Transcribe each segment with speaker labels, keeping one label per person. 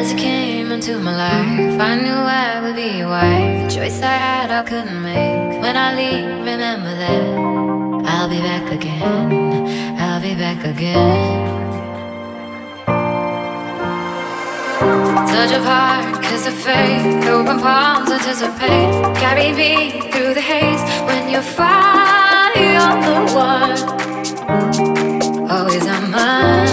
Speaker 1: As you came into my life, I knew I would be your wife. A choice I had, I couldn't make. When I leave, remember that I'll be back again. I'll be back again. Touch of heart, kiss of faith, open palms anticipate. Carry me through the haze when you're far, you're the one. Always on
Speaker 2: mine.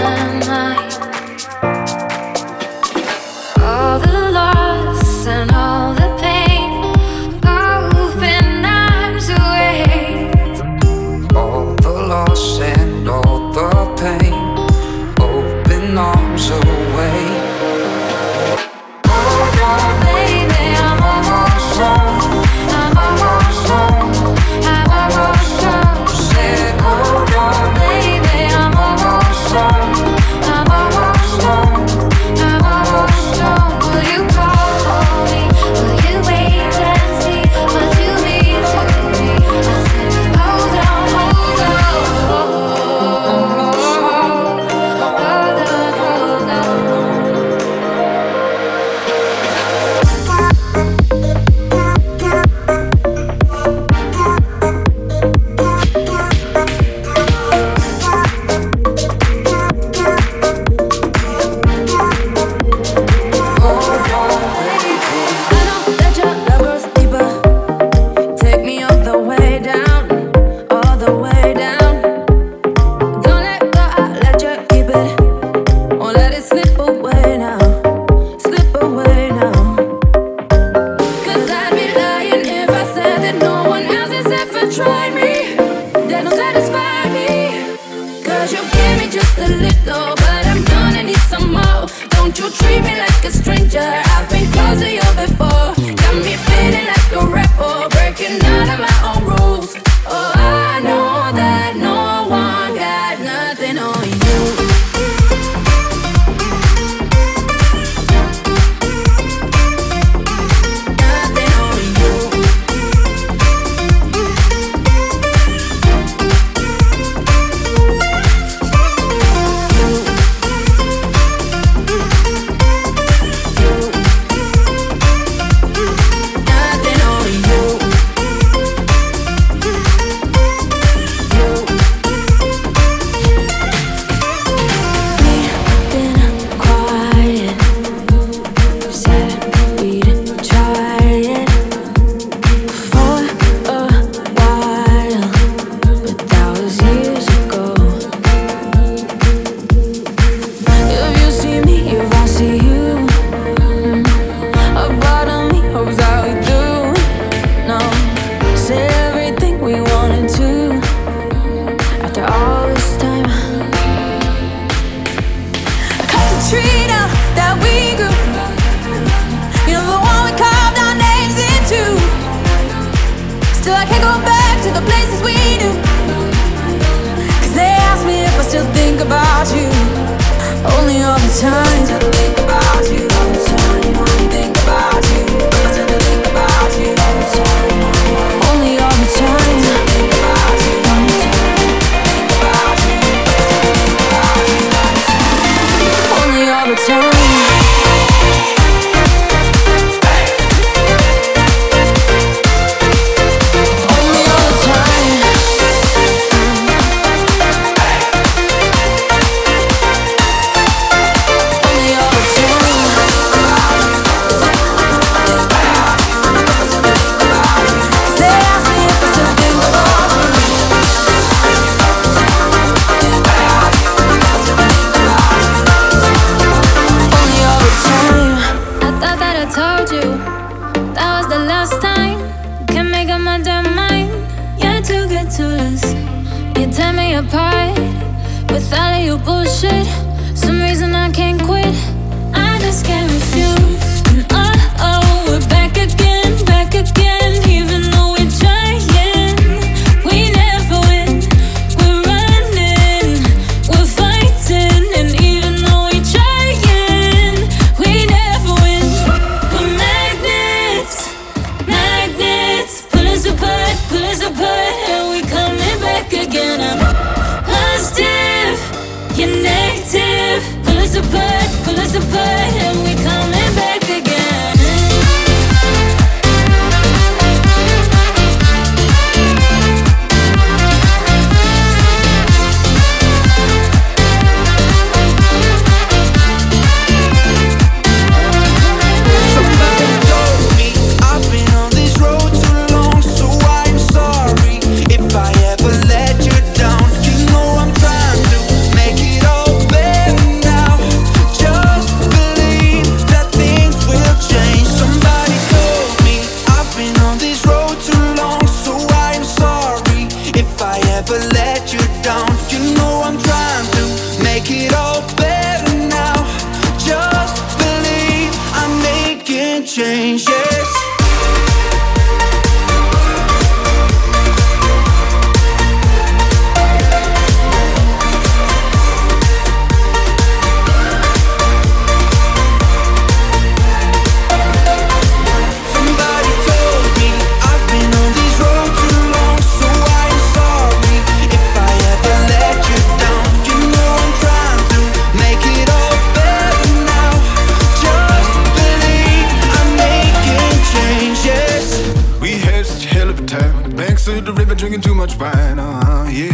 Speaker 3: Drinking too much wine, uh-huh, yeah.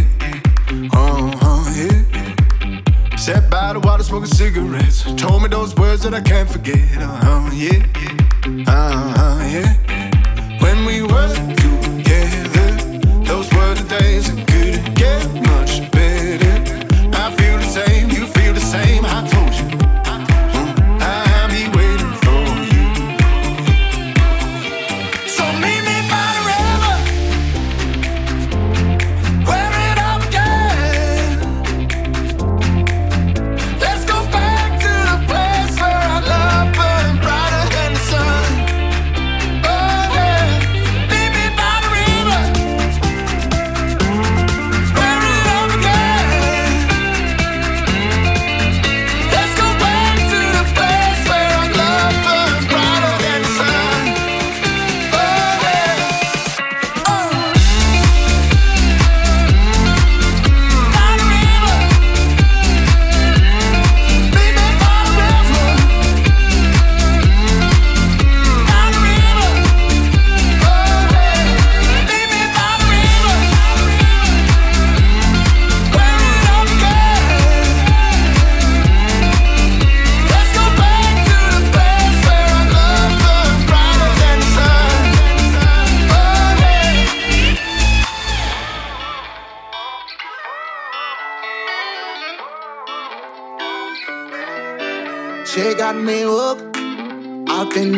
Speaker 3: Uh-huh, yeah. Sat by the water smoking cigarettes. Told me those words that I can't forget, uh-huh, yeah. Uh-huh, yeah. When we were together, those were the days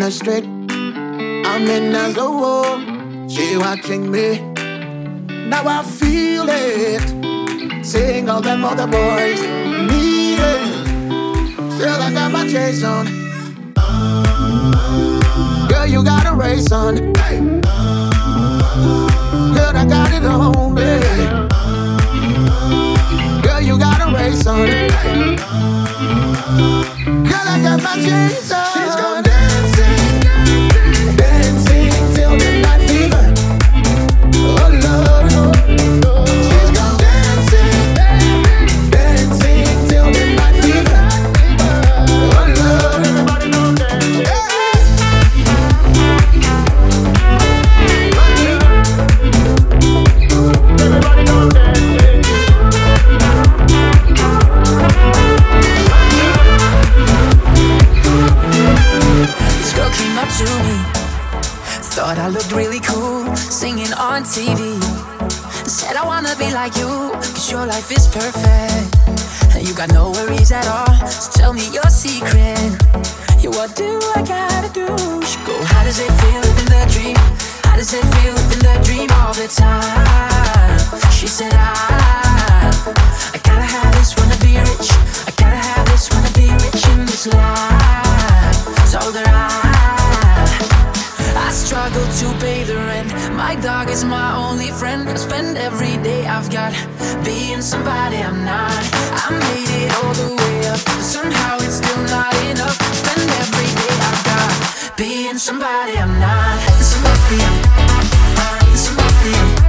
Speaker 3: the
Speaker 4: street. I'm in the zoo. She watching me. Now I feel it. Seeing all them other boys need it. Girl, I got my chase on. Girl, you got a race on. Girl, I got it on, baby. Girl, you got a race on. Girl, I got my chains on.
Speaker 5: Like you, cause your life is perfect. And you got no worries at all. My dog is my only friend. I spend every day I've got being somebody I'm not. I made it all the way up, but somehow it's still not enough. Spend every day I've got being somebody I'm not. Somebody I'm not. Somebody I'm not.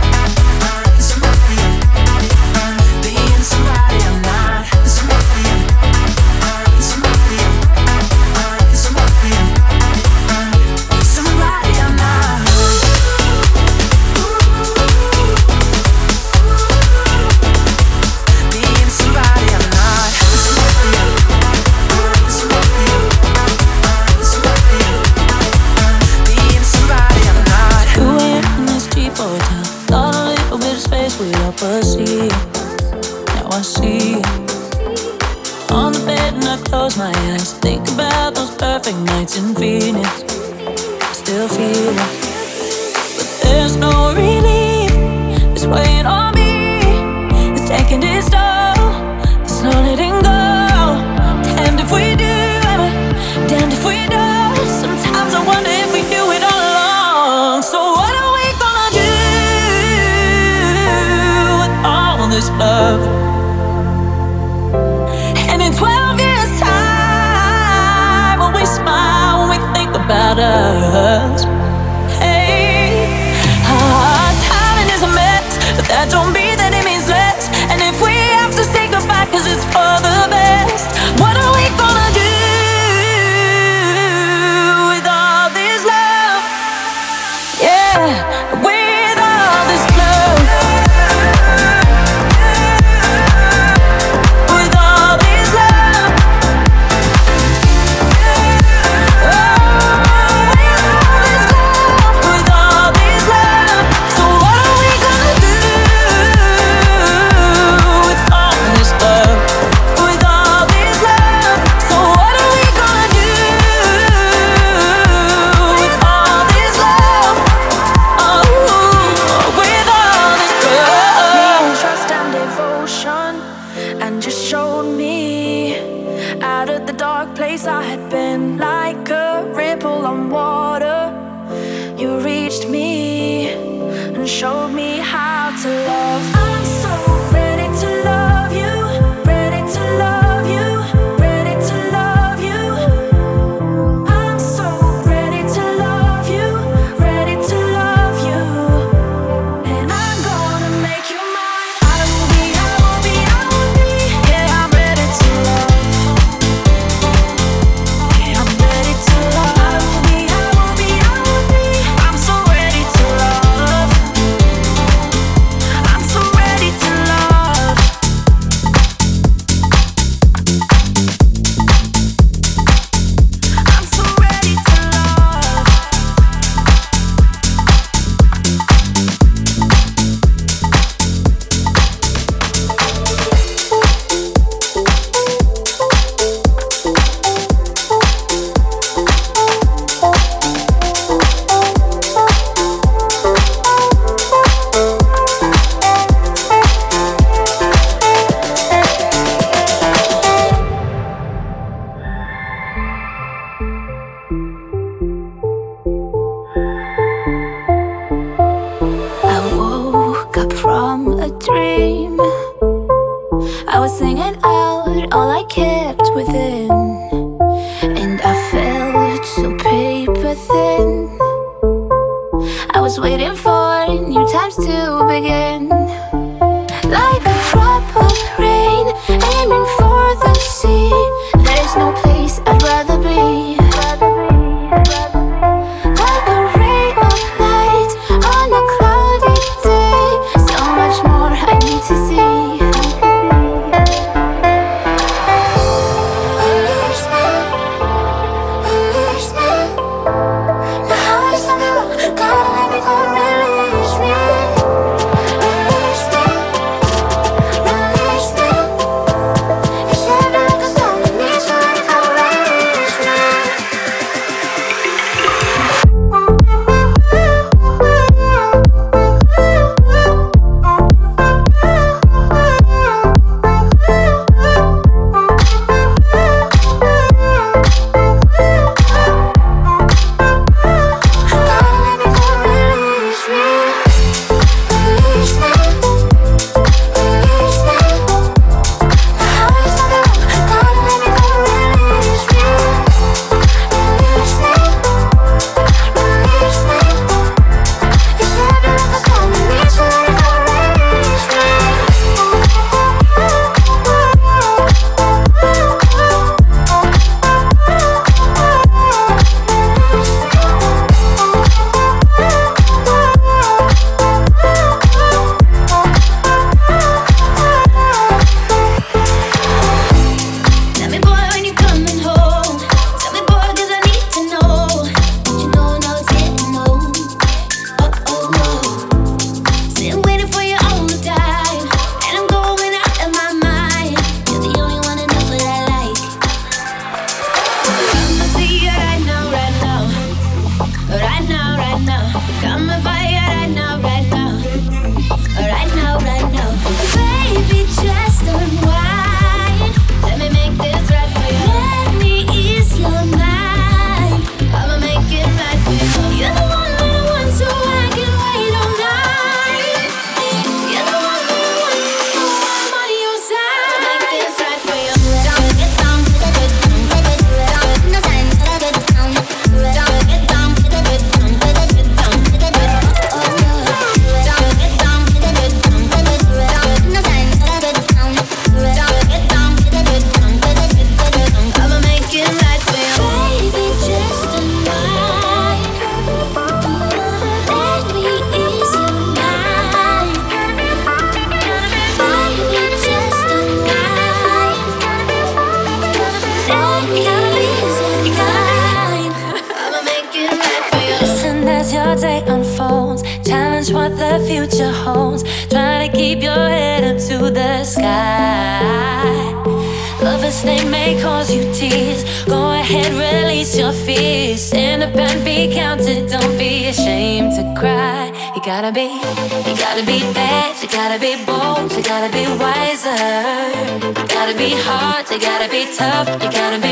Speaker 2: gotta be hard, you gotta be tough, you gotta be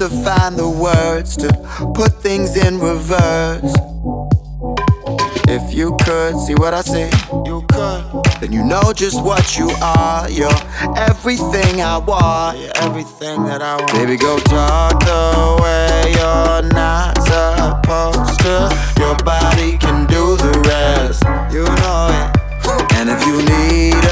Speaker 6: to find the words to put things in reverse. If you could see what I see, you could. Then you know just what you are. You're everything I want. You're everything that I want. Baby, go talk the way you're not supposed to. Your body can do the rest. You know it. And if you need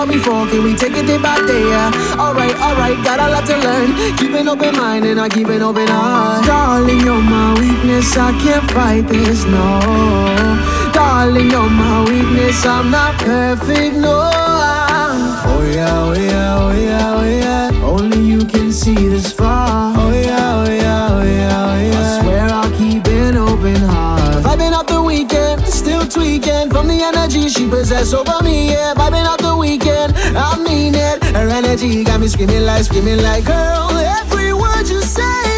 Speaker 7: call me? Can we take it day by day? Yeah. Alright, alright, got a lot to learn. Keep an open mind and I keep an open heart. Darling, you're my weakness, I can't fight this, no. Darling, you're my weakness, I'm not perfect, no. Oh yeah, oh yeah, oh yeah, oh yeah. energy she possess over me, yeah. Vibing out the weekend, I mean it. Her energy got me screaming like, screaming like, girl, every word you say.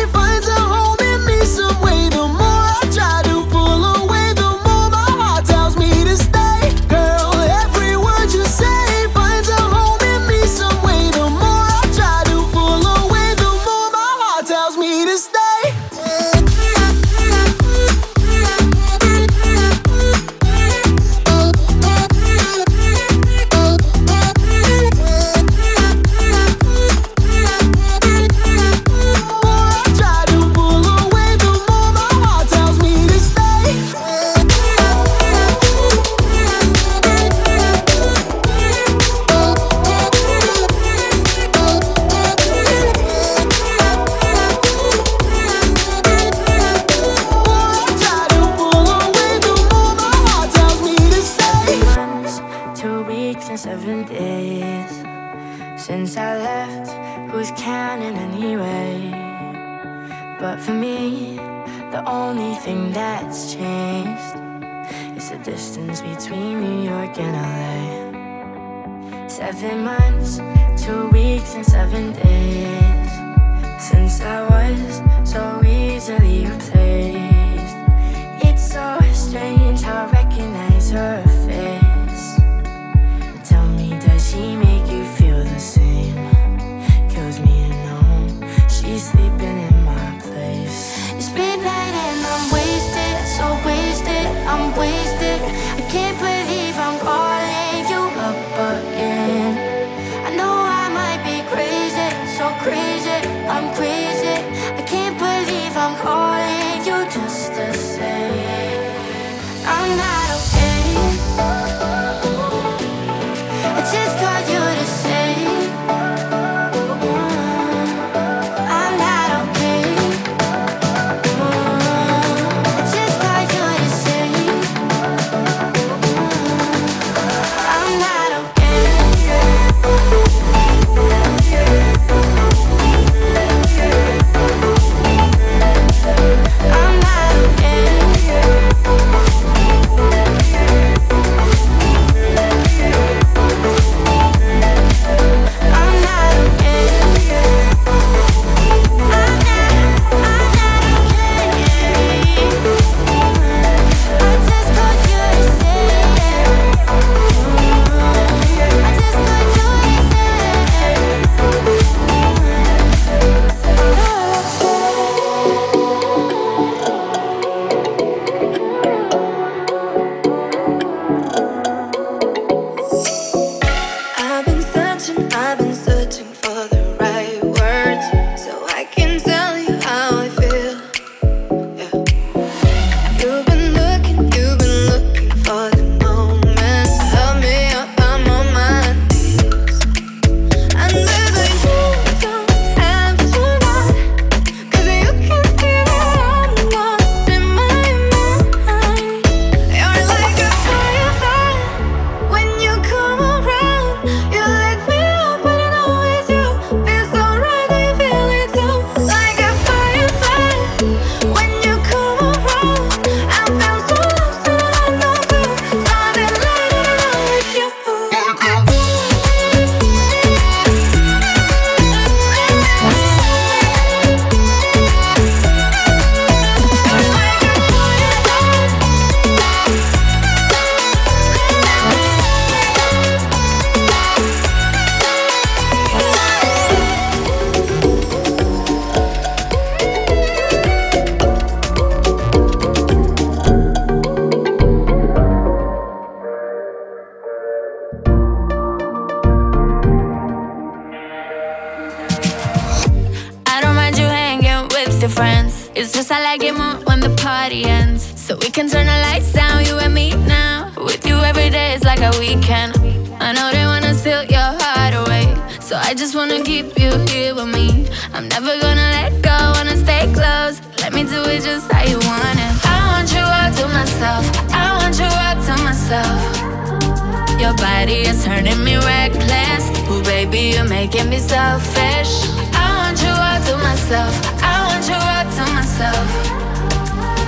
Speaker 2: myself. Your body is turning me reckless. Ooh, baby, you're making me selfish. I want you all to myself. I want you all to myself.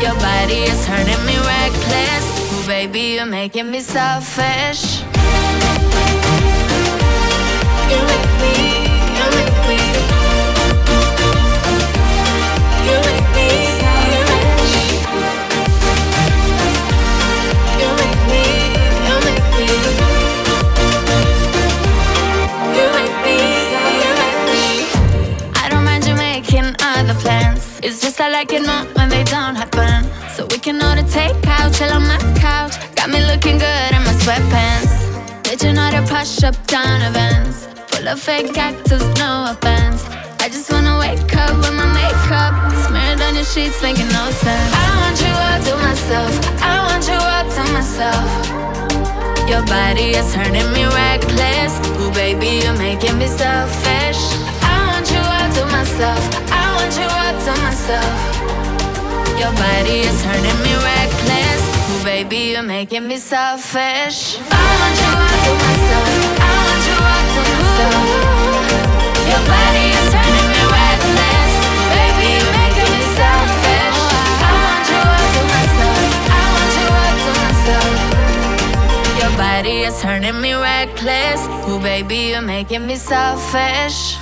Speaker 2: Your body is turning me reckless. Ooh, baby, you're making me selfish. You make me. It's just I like it not when they don't happen. So we can order takeout, chill on my couch. Got me looking good in my sweatpants. Did you know to push up down events? Full of fake actors, no offense. I just wanna wake up with my makeup smeared on your sheets, making no sense. I want you all to myself. I want you all to myself. Your body is turning me reckless. Ooh, baby, you're making me selfish myself. I want you all to myself. Your body is turning me reckless. Ooh, baby, you're making me selfish. I want you all to myself. I want you all to myself. Your body is turning me reckless. Baby, you're making me selfish. I want you all to myself. I want you all to myself. Your body is turning me reckless. Ooh, baby, you're making me selfish.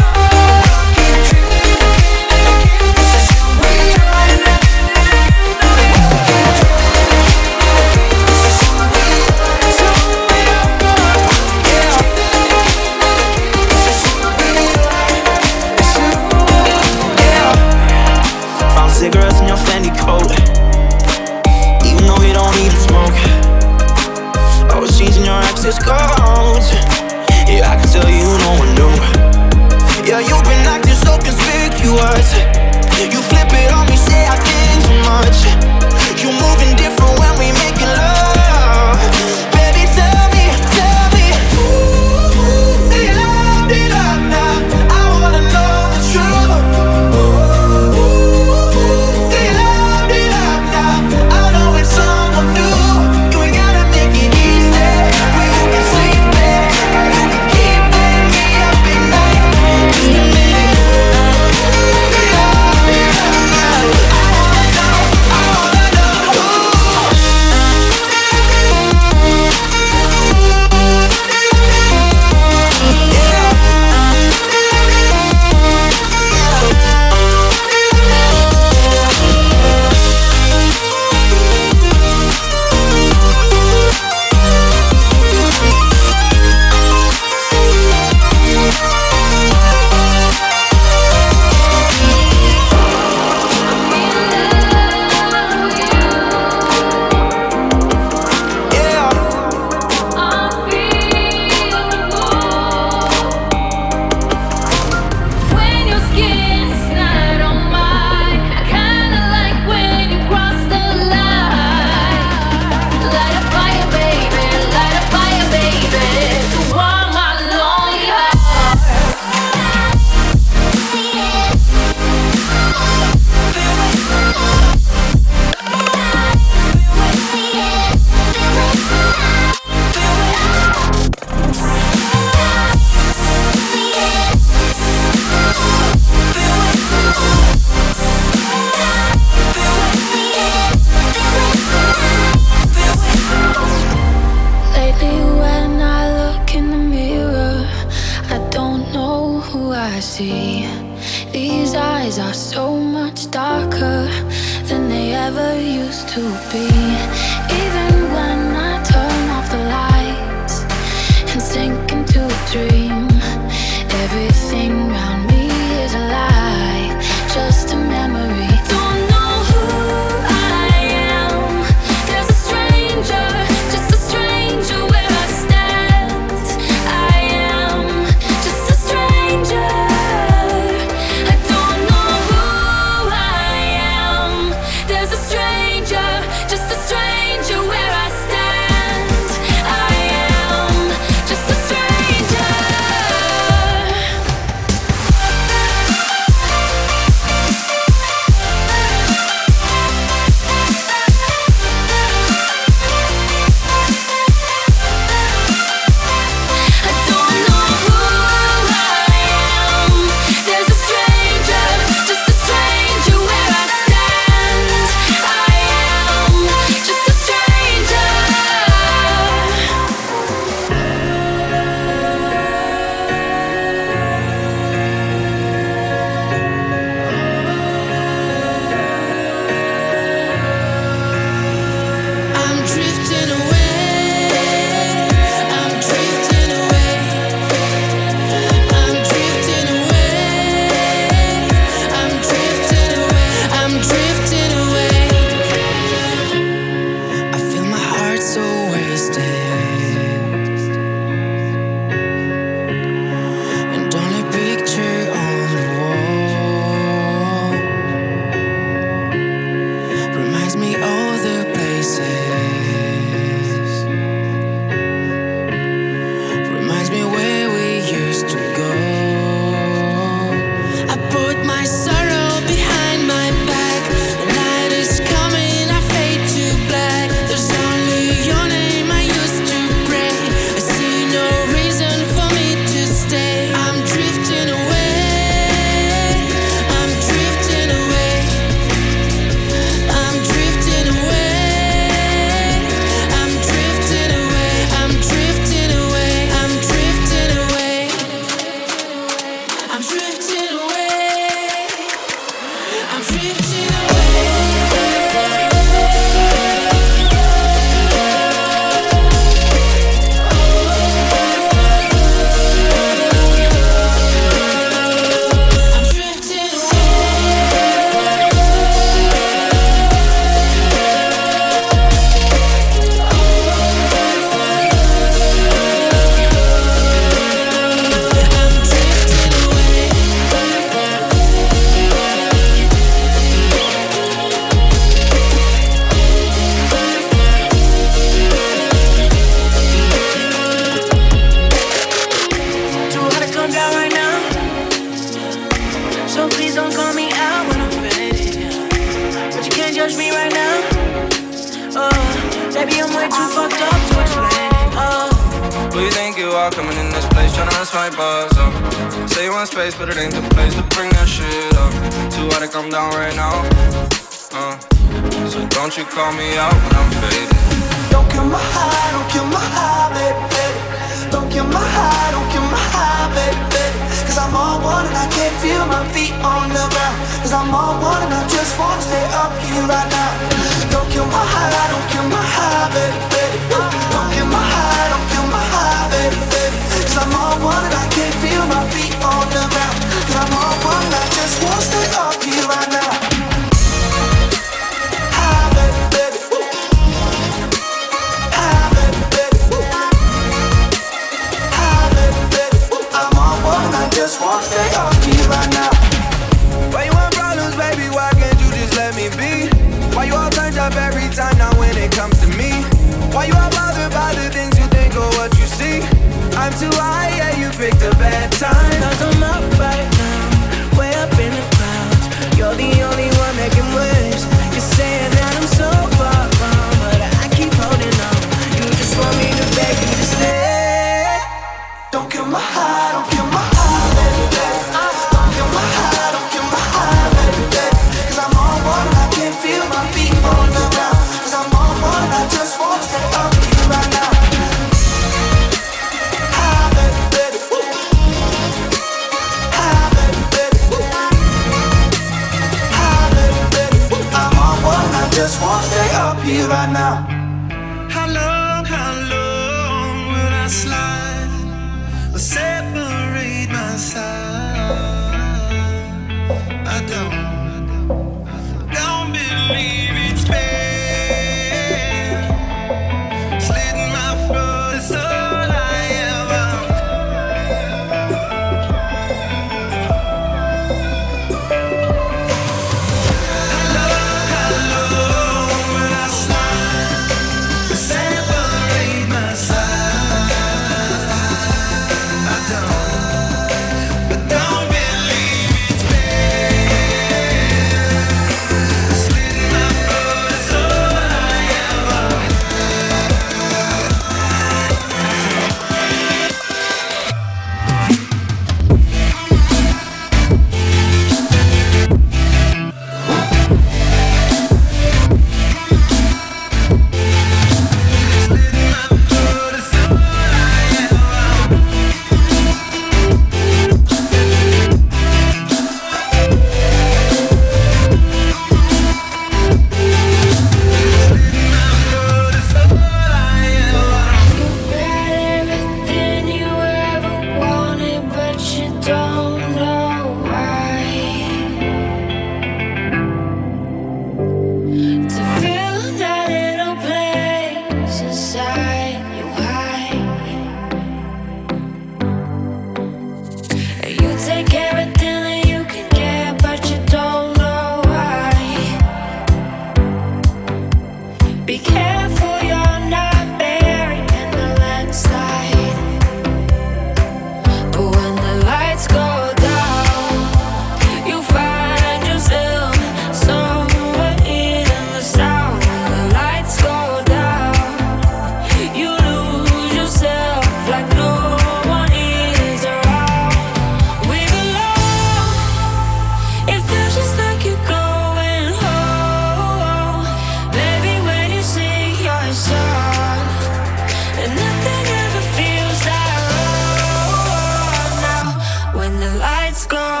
Speaker 8: let's go.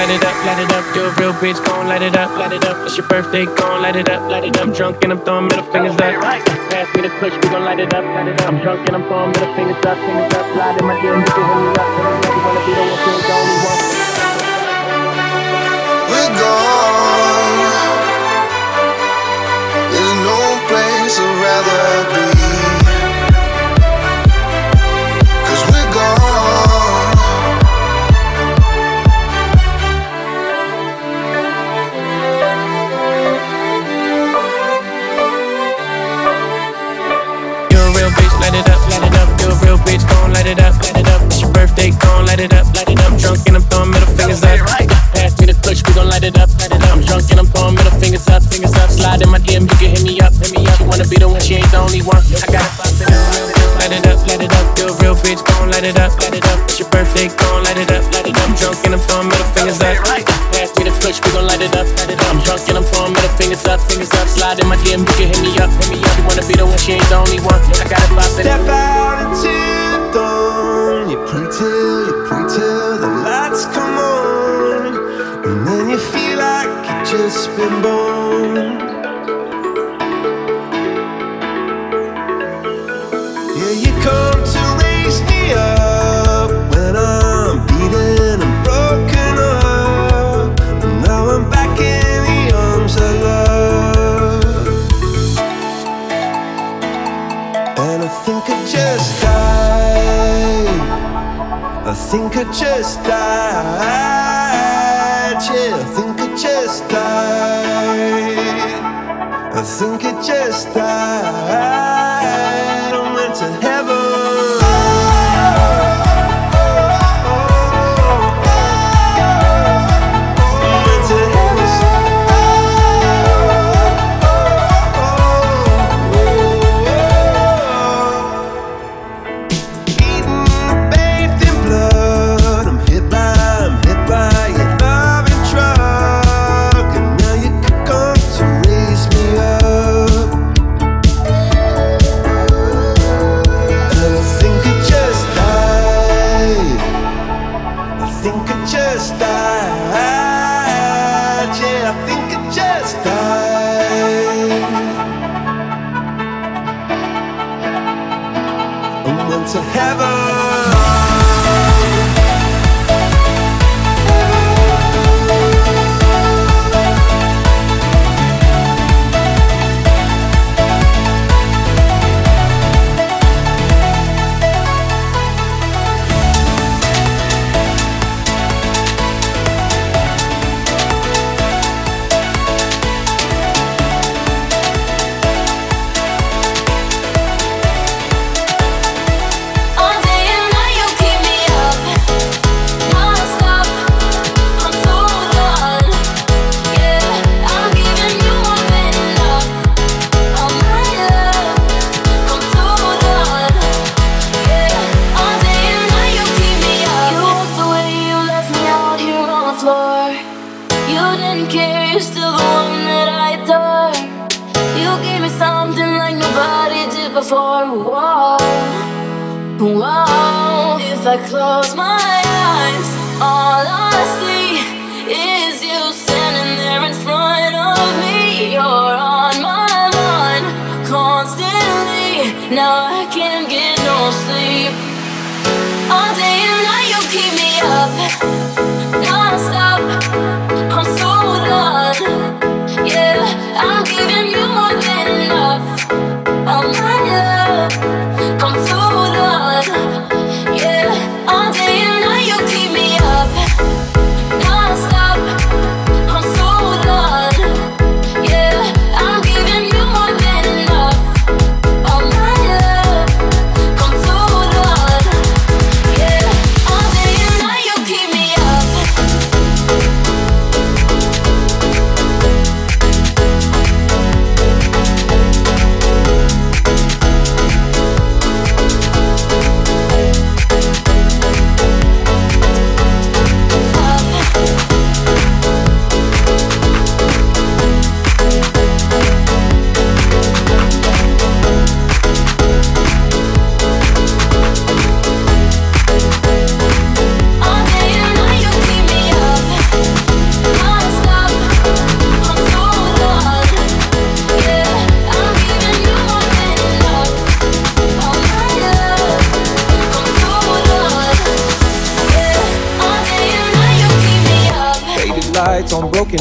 Speaker 9: light it up,
Speaker 8: light it
Speaker 9: up. You
Speaker 8: a
Speaker 10: real bitch, gon' light it up, light it up. It's your birthday, gon' light it up, light it up. I'm Drunk and I'm throwing middle fingers up. Pass me the push, we gon' light it up, light it up. I'm drunk and I'm throwing middle fingers up, fingers up. Light in my DM, you can hit me up. You wanna be the one who's the only one.
Speaker 8: We're gone. There's no place I'd rather be.
Speaker 10: Light it up, light it up. Drunk and I'm throwing middle fingers up. Pass me the clutch, we gon' light it up, light it up. I'm drunk and I'm throwing middle fingers up, fingers up. Slide in my DM, you can hit me up, hit me up. You wanna be the one, she ain't the only one. I got it. Light it up, light it up. Feel real bitch, gon' light it up, light it up. It's your birthday, gon' light it up, light it up. I'm drunk and I'm throwing middle fingers up. Pass me the clutch, we gon' light it up, light it up. I'm drunk and I'm throwing middle fingers up, fingers up. Slide in my DM, you can hit me up, hit me up. You wanna be the one, she ain't the only one. I got it poppin'.
Speaker 8: Step out just been born. Yeah, you come to raise me up when I'm beaten and broken up. And now I'm back in the arms of love. And I think I just died. I think I just died.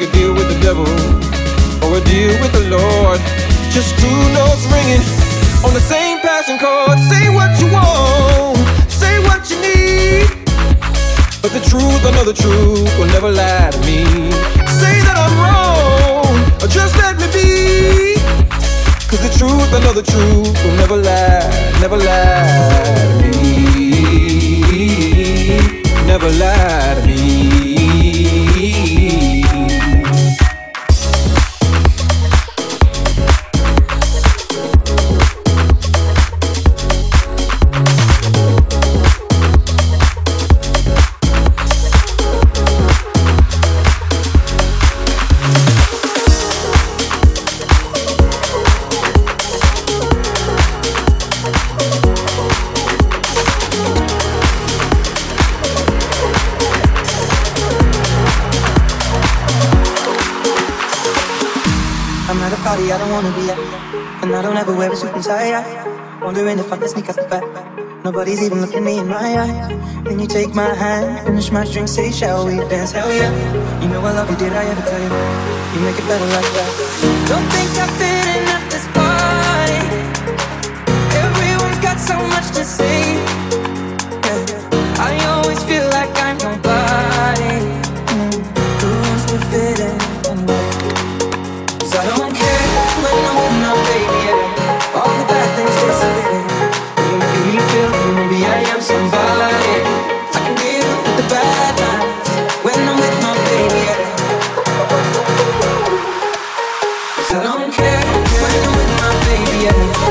Speaker 11: make a deal with the devil or a deal with the Lord. Just two notes ringing on the same passing chord. Say what you want, say what you need, but the truth, I know the truth, will never lie to me. Say that I'm wrong, or just let me be. Cause the truth, I know the truth, will never lie, never lie to me. Never lie to me.
Speaker 12: have a super tight Wondering if I can sneak out the back. Nobody's even looking me in my eyes. Then you take my hand, finish my drink, say, shall we dance? Hell yeah. You know I love you, did I ever tell you? You make it better like that. Don't think I I don't care when I'm with my baby. Yeah.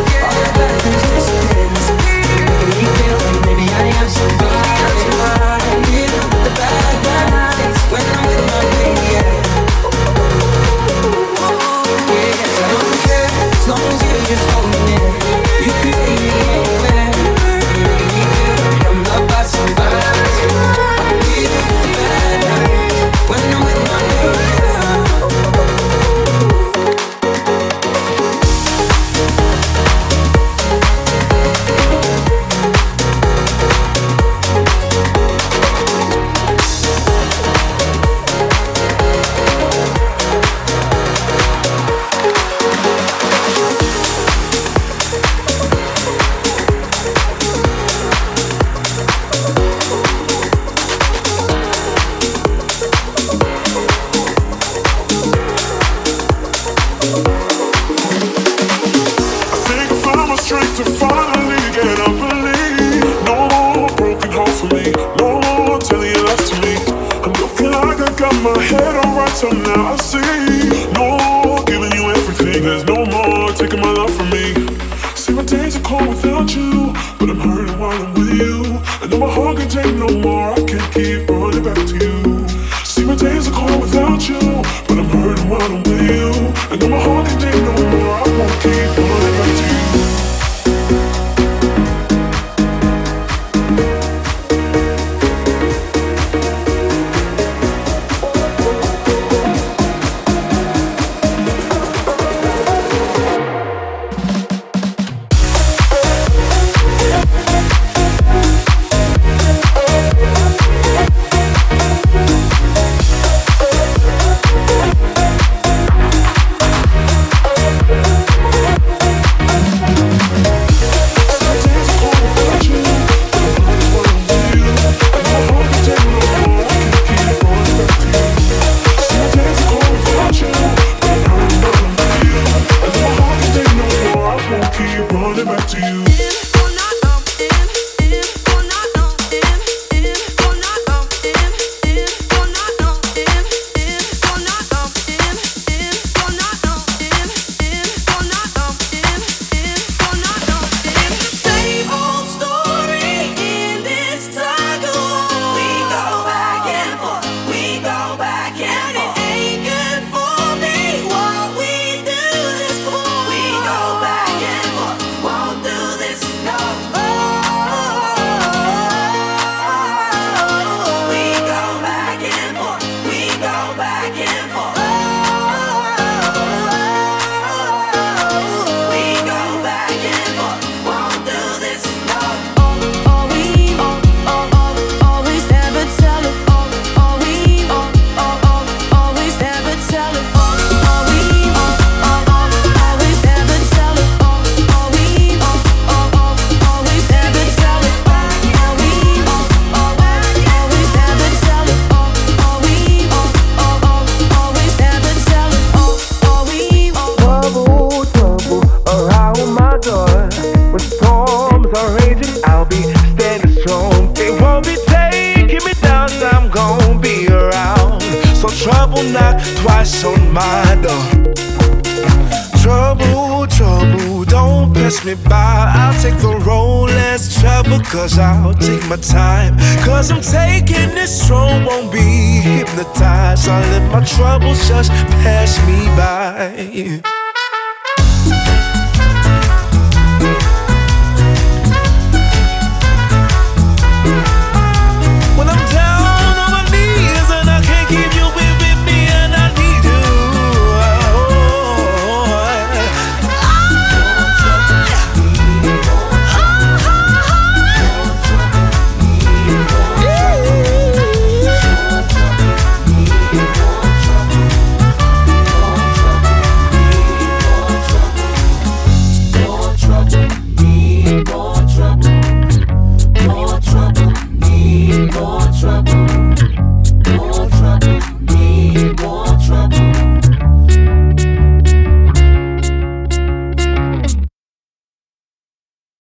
Speaker 2: Me by. I'll take the road less travel, cause I'll take my time. Cause I'm taking this strong, won't be hypnotized. I'll let my troubles just pass me by.